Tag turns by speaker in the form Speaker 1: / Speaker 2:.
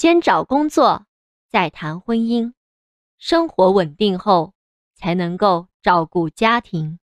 Speaker 1: 先找工作再谈婚姻。生活稳定后才能够照顾家庭。